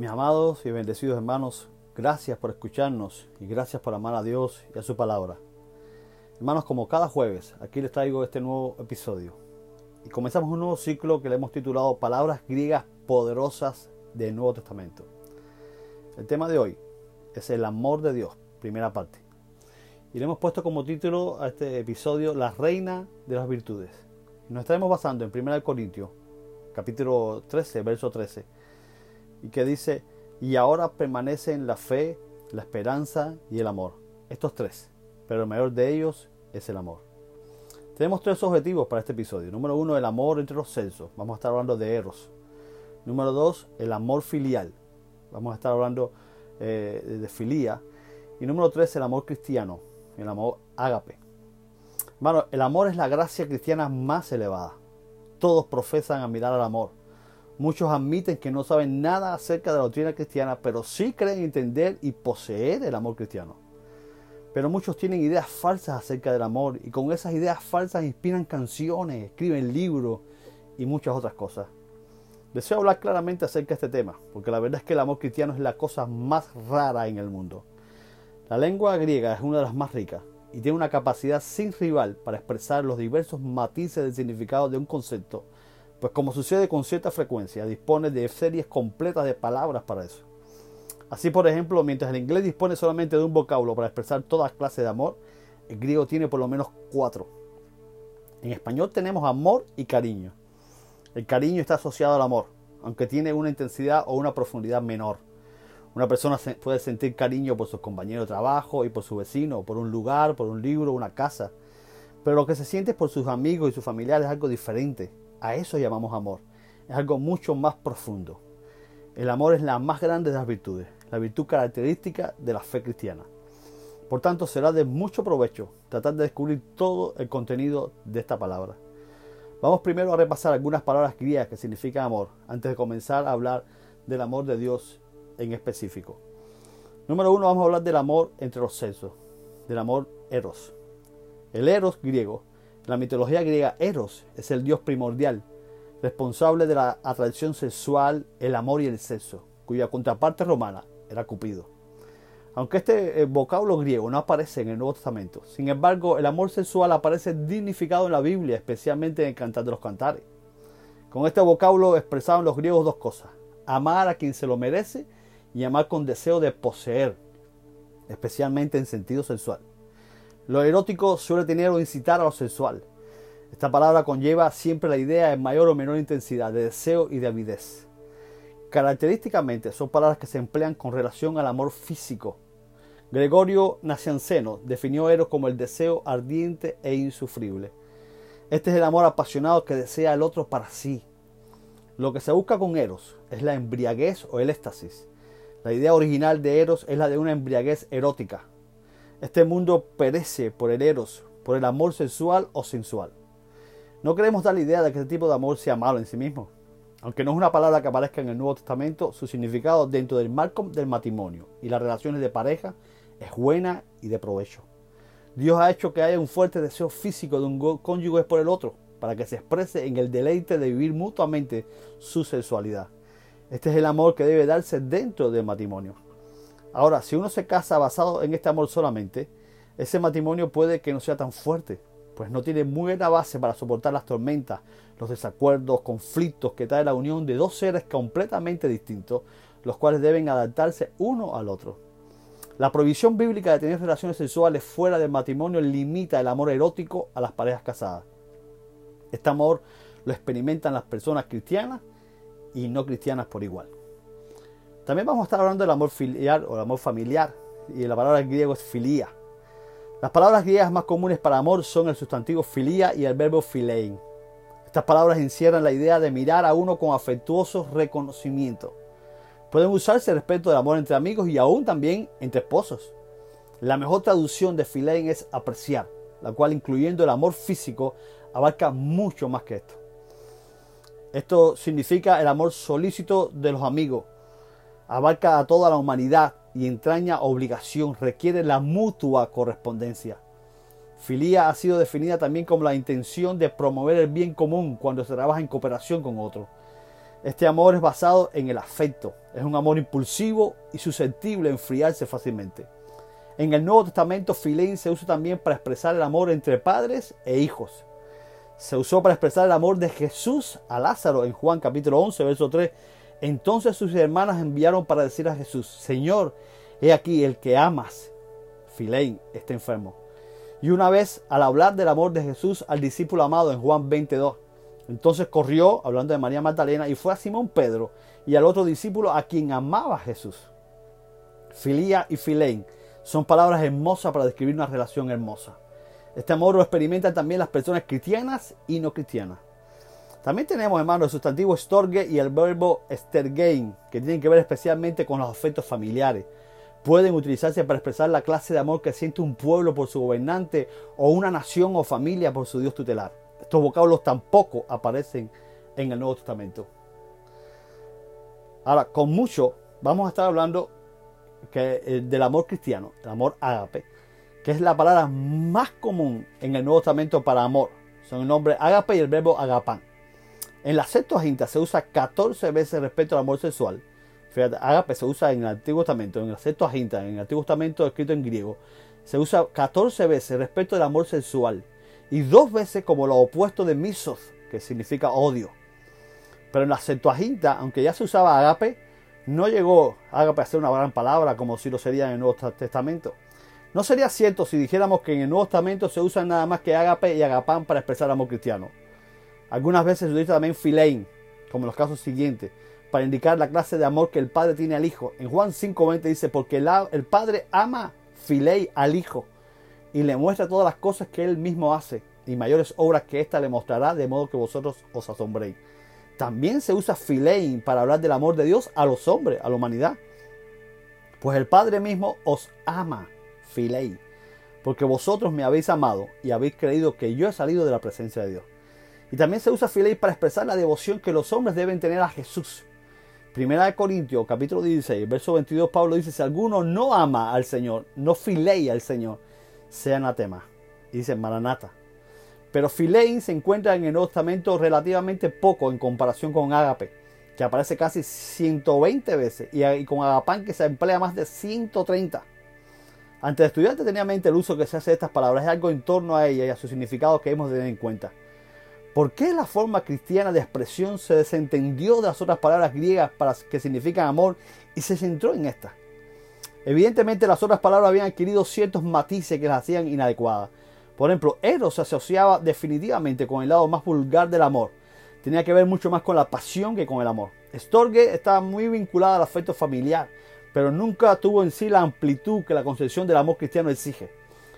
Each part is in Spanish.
Mis amados y bendecidos hermanos, gracias por escucharnos y gracias por amar a Dios y a su palabra. Hermanos, como cada jueves, aquí les traigo este nuevo episodio. Y comenzamos un nuevo ciclo que le hemos titulado Palabras griegas poderosas del Nuevo Testamento. El tema de hoy es el amor de Dios, primera parte. Y le hemos puesto como título a este episodio La reina de las virtudes. Nos estaremos basando en 1 Corintios, capítulo 13, verso 13 y que dice, y ahora permanecen la fe, la esperanza y el amor. Estos tres, pero el mayor de ellos es el amor. Tenemos tres objetivos para este episodio. Número uno, el amor entre los censos. Vamos a estar hablando de Eros. Número dos, el amor filial. Vamos a estar hablando eh, de filía. Y número tres, el amor cristiano, el amor ágape. Bueno, el amor es la gracia cristiana más elevada. Todos profesan a mirar al amor. Muchos admiten que no saben nada acerca de la doctrina cristiana, pero sí creen entender y poseer el amor cristiano. Pero muchos tienen ideas falsas acerca del amor y con esas ideas falsas inspiran canciones, escriben libros y muchas otras cosas. Deseo hablar claramente acerca de este tema, porque la verdad es que el amor cristiano es la cosa más rara en el mundo. La lengua griega es una de las más ricas y tiene una capacidad sin rival para expresar los diversos matices del significado de un concepto pues como sucede con cierta frecuencia, dispone de series completas de palabras para eso. Así, por ejemplo, mientras el inglés dispone solamente de un vocablo para expresar todas clases de amor, el griego tiene por lo menos cuatro. En español tenemos amor y cariño. El cariño está asociado al amor, aunque tiene una intensidad o una profundidad menor. Una persona puede sentir cariño por sus compañeros de trabajo y por su vecino, por un lugar, por un libro, una casa. Pero lo que se siente por sus amigos y sus familiares es algo diferente. A eso llamamos amor. Es algo mucho más profundo. El amor es la más grande de las virtudes, la virtud característica de la fe cristiana. Por tanto, será de mucho provecho tratar de descubrir todo el contenido de esta palabra. Vamos primero a repasar algunas palabras griegas que significan amor, antes de comenzar a hablar del amor de Dios en específico. Número uno, vamos a hablar del amor entre los sexos, del amor eros. El eros griego la mitología griega, Eros es el dios primordial, responsable de la atracción sexual, el amor y el sexo, cuya contraparte romana era Cupido. Aunque este eh, vocablo griego no aparece en el Nuevo Testamento, sin embargo, el amor sexual aparece dignificado en la Biblia, especialmente en el Cantar de los Cantares. Con este vocablo expresaban los griegos dos cosas: amar a quien se lo merece y amar con deseo de poseer, especialmente en sentido sexual. Lo erótico suele tener o incitar a lo sexual. Esta palabra conlleva siempre la idea de mayor o menor intensidad, de deseo y de avidez. Característicamente son palabras que se emplean con relación al amor físico. Gregorio Nacianceno definió Eros como el deseo ardiente e insufrible. Este es el amor apasionado que desea el otro para sí. Lo que se busca con Eros es la embriaguez o el éxtasis. La idea original de Eros es la de una embriaguez erótica, este mundo perece por el eros, por el amor sexual o sensual. No queremos dar la idea de que este tipo de amor sea malo en sí mismo. Aunque no es una palabra que aparezca en el Nuevo Testamento, su significado dentro del marco del matrimonio y las relaciones de pareja es buena y de provecho. Dios ha hecho que haya un fuerte deseo físico de un cónyuge por el otro, para que se exprese en el deleite de vivir mutuamente su sexualidad. Este es el amor que debe darse dentro del matrimonio. Ahora, si uno se casa basado en este amor solamente, ese matrimonio puede que no sea tan fuerte, pues no tiene muy buena base para soportar las tormentas, los desacuerdos, conflictos que trae la unión de dos seres completamente distintos, los cuales deben adaptarse uno al otro. La prohibición bíblica de tener relaciones sexuales fuera del matrimonio limita el amor erótico a las parejas casadas. Este amor lo experimentan las personas cristianas y no cristianas por igual. También vamos a estar hablando del amor filial o el amor familiar, y la palabra en griego es filía. Las palabras griegas más comunes para amor son el sustantivo filía y el verbo filein. Estas palabras encierran la idea de mirar a uno con afectuoso reconocimiento. Pueden usarse respecto del amor entre amigos y aún también entre esposos. La mejor traducción de filein es apreciar, la cual incluyendo el amor físico abarca mucho más que esto. Esto significa el amor solícito de los amigos, abarca a toda la humanidad y entraña obligación, requiere la mutua correspondencia. Filía ha sido definida también como la intención de promover el bien común cuando se trabaja en cooperación con otro. Este amor es basado en el afecto. Es un amor impulsivo y susceptible a enfriarse fácilmente. En el Nuevo Testamento, filein se usa también para expresar el amor entre padres e hijos. Se usó para expresar el amor de Jesús a Lázaro en Juan capítulo 11, verso 3. Entonces sus hermanas enviaron para decir a Jesús, Señor, he aquí el que amas, filein, está enfermo. Y una vez, al hablar del amor de Jesús al discípulo amado en Juan 22, entonces corrió, hablando de María Magdalena, y fue a Simón Pedro y al otro discípulo a quien amaba Jesús. Filía y filein son palabras hermosas para describir una relación hermosa. Este amor lo experimentan también las personas cristianas y no cristianas. También tenemos, hermano, el sustantivo storge y el verbo stergein, que tienen que ver especialmente con los afectos familiares. Pueden utilizarse para expresar la clase de amor que siente un pueblo por su gobernante o una nación o familia por su Dios tutelar. Estos vocablos tampoco aparecen en el Nuevo Testamento. Ahora, con mucho, vamos a estar hablando eh, del amor cristiano, el amor ágape, que es la palabra más común en el Nuevo Testamento para amor. Son el nombre ágape y el verbo agapán. En la Septuaginta se usa 14 veces respecto al amor sexual. Fíjate, ágape se usa en el Antiguo Testamento, en la Septuaginta, en el Antiguo Testamento escrito en griego. Se usa 14 veces respecto al amor sexual y dos veces como lo opuesto de misos, que significa odio. Pero en la Septuaginta, aunque ya se usaba agape, no llegó agape a ser una gran palabra como si lo sería en el Nuevo Testamento. No sería cierto si dijéramos que en el Nuevo Testamento se usan nada más que agape y agapán para expresar amor cristiano. Algunas veces se utiliza también filein, como en los casos siguientes, para indicar la clase de amor que el Padre tiene al Hijo. En Juan 5.20 dice, porque el, Padre ama filei al Hijo y le muestra todas las cosas que él mismo hace y mayores obras que ésta le mostrará de modo que vosotros os asombréis. También se usa filein para hablar del amor de Dios a los hombres, a la humanidad. Pues el Padre mismo os ama, filei, porque vosotros me habéis amado y habéis creído que yo he salido de la presencia de Dios. Y también se usa filei para expresar la devoción que los hombres deben tener a Jesús. Primera de Corintios, capítulo 16, verso 22, Pablo dice, si alguno no ama al Señor, no filei al Señor, sea anatema. Y dice Maranata. Pero Filein se encuentra en el Nuevo Testamento relativamente poco en comparación con Ágape, que aparece casi 120 veces, y con Agapán que se emplea más de 130. Ante el estudiante tenía en mente el uso que se hace de estas palabras, es algo en torno a ella y a su significado que hemos de tener en cuenta. ¿Por qué la forma cristiana de expresión se desentendió de las otras palabras griegas para que significan amor y se centró en esta? Evidentemente las otras palabras habían adquirido ciertos matices que las hacían inadecuadas. Por ejemplo, eros se asociaba definitivamente con el lado más vulgar del amor. Tenía que ver mucho más con la pasión que con el amor. Storge estaba muy vinculada al afecto familiar, pero nunca tuvo en sí la amplitud que la concepción del amor cristiano exige.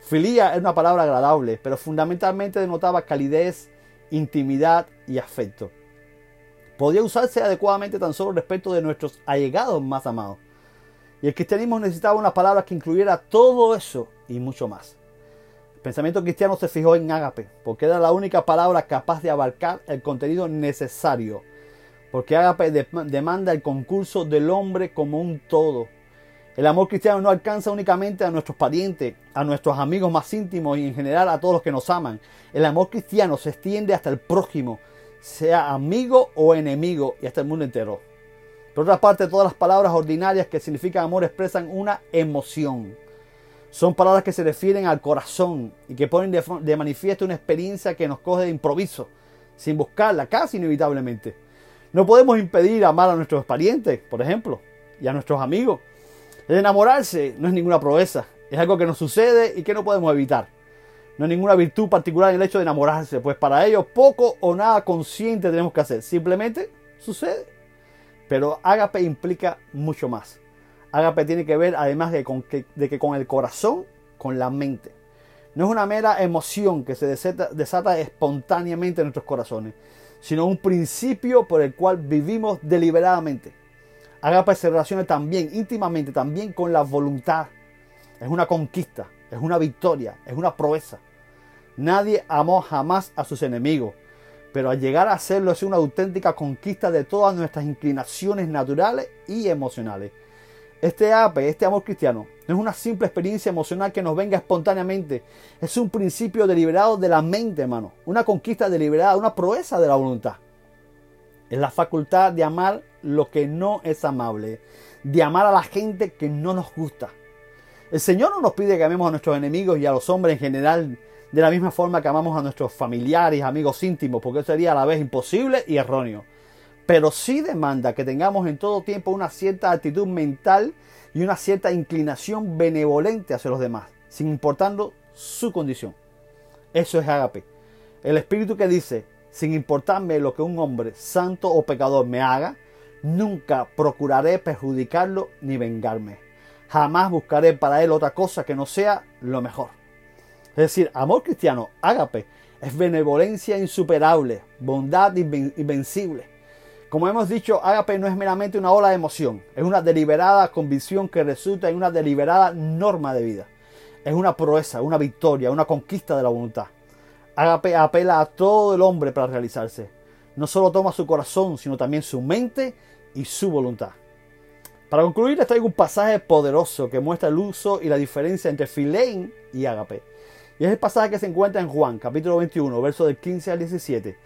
Filía es una palabra agradable, pero fundamentalmente denotaba calidez, intimidad y afecto. Podía usarse adecuadamente tan solo respecto de nuestros allegados más amados. Y el cristianismo necesitaba una palabra que incluyera todo eso y mucho más. El pensamiento cristiano se fijó en ágape, porque era la única palabra capaz de abarcar el contenido necesario. Porque ágape demanda el concurso del hombre como un todo. El amor cristiano no alcanza únicamente a nuestros parientes, a nuestros amigos más íntimos y en general a todos los que nos aman. El amor cristiano se extiende hasta el prójimo, sea amigo o enemigo y hasta el mundo entero. Por otra parte, todas las palabras ordinarias que significan amor expresan una emoción. Son palabras que se refieren al corazón y que ponen de, manifiesto una experiencia que nos coge de improviso, sin buscarla, casi inevitablemente. No podemos impedir amar a nuestros parientes, por ejemplo, y a nuestros amigos. El enamorarse no es ninguna proeza, es algo que nos sucede y que no podemos evitar. No hay ninguna virtud particular en el hecho de enamorarse, pues para ello poco o nada consciente tenemos que hacer. Simplemente sucede. Pero ágape implica mucho más. Ágape tiene que ver, además de, que, con el corazón, con la mente. No es una mera emoción que se desata, espontáneamente en nuestros corazones, sino un principio por el cual vivimos deliberadamente. Ágape se relaciona también, íntimamente, también con la voluntad. Es una conquista, es una victoria, es una proeza. Nadie amó jamás a sus enemigos pero al llegar a hacerlo es una auténtica conquista de todas nuestras inclinaciones naturales y emocionales. Este ape, este amor cristiano, no es una simple experiencia emocional que nos venga espontáneamente, es un principio deliberado de la mente, hermano, una conquista deliberada, una proeza de la voluntad. Es la facultad de amar lo que no es amable, de amar a la gente que no nos gusta. El Señor no nos pide que amemos a nuestros enemigos y a los hombres en general de la misma forma que amamos a nuestros familiares, amigos íntimos, porque eso sería a la vez imposible y erróneo. Pero sí demanda que tengamos en todo tiempo una cierta actitud mental y una cierta inclinación benevolente hacia los demás, sin importando su condición. Eso es agape. El espíritu que dice, sin importarme lo que un hombre, santo o pecador, me haga, nunca procuraré perjudicarlo ni vengarme. Jamás buscaré para él otra cosa que no sea lo mejor. Es decir, amor cristiano, ágape, es benevolencia insuperable, bondad invencible. Como hemos dicho, ágape no es meramente una ola de emoción, es una deliberada convicción que resulta en una deliberada norma de vida. Es una proeza, una victoria, una conquista de la voluntad. Ágape apela a todo el hombre para realizarse. No solo toma su corazón, sino también su mente y su voluntad. Para concluir, les traigo un pasaje poderoso que muestra el uso y la diferencia entre filein y agape. Y es el pasaje que se encuentra en Juan, capítulo 21, versos del 15 al 17.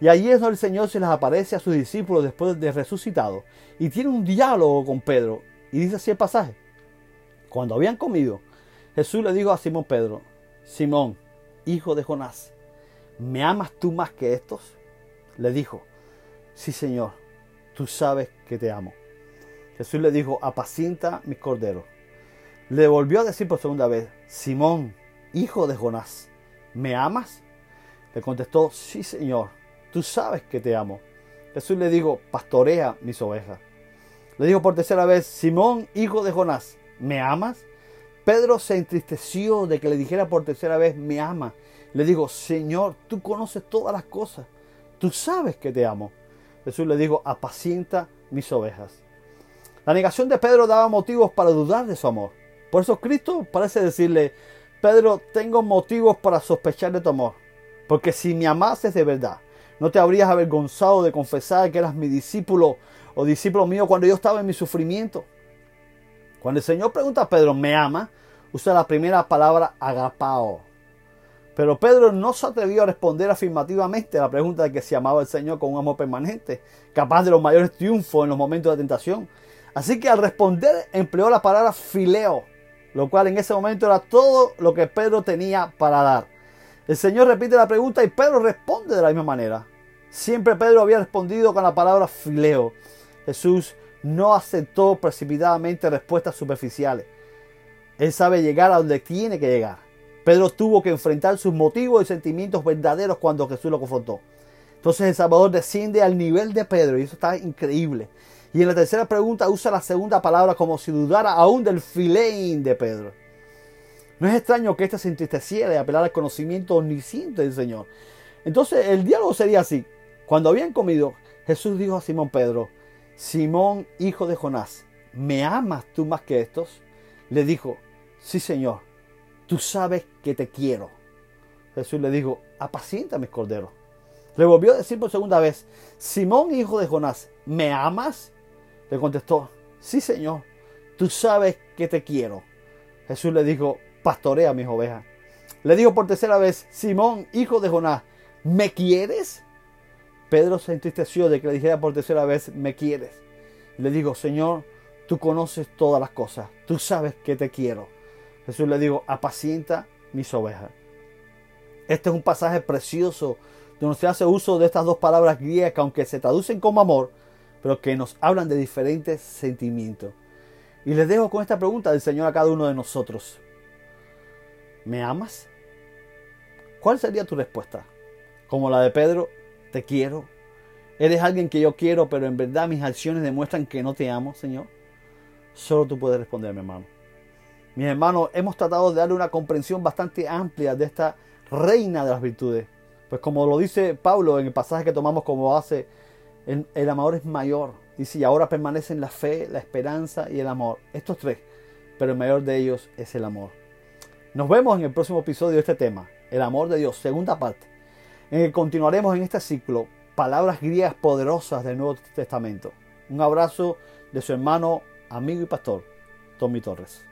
Y allí es donde el Señor se les aparece a sus discípulos después de resucitado y tiene un diálogo con Pedro. Y dice así el pasaje. Cuando habían comido, Jesús le dijo a Simón Pedro, Simón, hijo de Jonás, ¿me amas tú más que estos? Le dijo, sí Señor, tú sabes que te amo. Jesús le dijo, apacienta mis corderos. Le volvió a decir por segunda vez, Simón, hijo de Jonás, ¿me amas? Le contestó, sí Señor, tú sabes que te amo. Jesús le dijo, pastorea mis ovejas. Le dijo por tercera vez, Simón, hijo de Jonás, ¿me amas? Pedro se entristeció de que le dijera por tercera vez, me ama. Le dijo, Señor, tú conoces todas las cosas, tú sabes que te amo. Jesús le dijo, apacienta mis ovejas. La negación de Pedro daba motivos para dudar de su amor. Por eso Cristo parece decirle, Pedro, tengo motivos para sospechar de tu amor, porque si me amases de verdad, no te habrías avergonzado de confesar que eras mi discípulo o discípulo mío cuando yo estaba en mi sufrimiento. Cuando el Señor pregunta a Pedro, ¿me ama? Usa la primera palabra agapao. Pero Pedro no se atrevió a responder afirmativamente a la pregunta de que si amaba al Señor con un amor permanente, capaz de los mayores triunfos en los momentos de tentación. Así que al responder empleó la palabra fileo, lo cual en ese momento era todo lo que Pedro tenía para dar. El Señor repite la pregunta y Pedro responde de la misma manera. Siempre Pedro había respondido con la palabra fileo. Jesús no aceptó precipitadamente respuestas superficiales. Él sabe llegar a donde tiene que llegar. Pedro tuvo que enfrentar sus motivos y sentimientos verdaderos cuando Jesús lo confrontó. Entonces el Salvador desciende al nivel de Pedro y eso está increíble. Y en la tercera pregunta usa la segunda palabra como si dudara aún del filein de Pedro. No es extraño que éste se entristeciera y apelara al conocimiento omnisciente del Señor. Entonces el diálogo sería así. Cuando habían comido, Jesús dijo a Simón Pedro, Simón, hijo de Jonás, ¿me amas tú más que estos? Le dijo, sí Señor, tú sabes que te quiero. Jesús le dijo, apacienta mis corderos. Le volvió a decir por segunda vez, Simón, hijo de Jonás, ¿me amas? Le contestó, sí Señor, tú sabes que te quiero. Jesús le dijo, pastorea mis ovejas. Le dijo por tercera vez, Simón, hijo de Jonás, ¿me quieres? Pedro se entristeció de que le dijera por tercera vez, ¿me quieres? Le dijo, Señor, tú conoces todas las cosas, tú sabes que te quiero. Jesús le dijo, apacienta mis ovejas. Este es un pasaje precioso donde se hace uso de estas dos palabras griegas que aunque se traducen como amor, pero que nos hablan de diferentes sentimientos. Y les dejo con esta pregunta del Señor a cada uno de nosotros. ¿Me amas? ¿Cuál sería tu respuesta? Como la de Pedro, te quiero. Eres alguien que yo quiero, pero en verdad mis acciones demuestran que no te amo, Señor. Solo tú puedes responderme, hermano. Mis hermanos, hemos tratado de darle una comprensión bastante amplia de esta reina de las virtudes. Pues como lo dice Pablo en el pasaje que tomamos como base el, amor es mayor. Y ahora permanecen la fe, la esperanza y el amor. Estos tres. Pero el mayor de ellos es el amor. Nos vemos en el próximo episodio de este tema. El amor de Dios, segunda parte. En el continuaremos en este ciclo. Palabras griegas poderosas del Nuevo Testamento. Un abrazo de su hermano, amigo y pastor, Tommy Torres.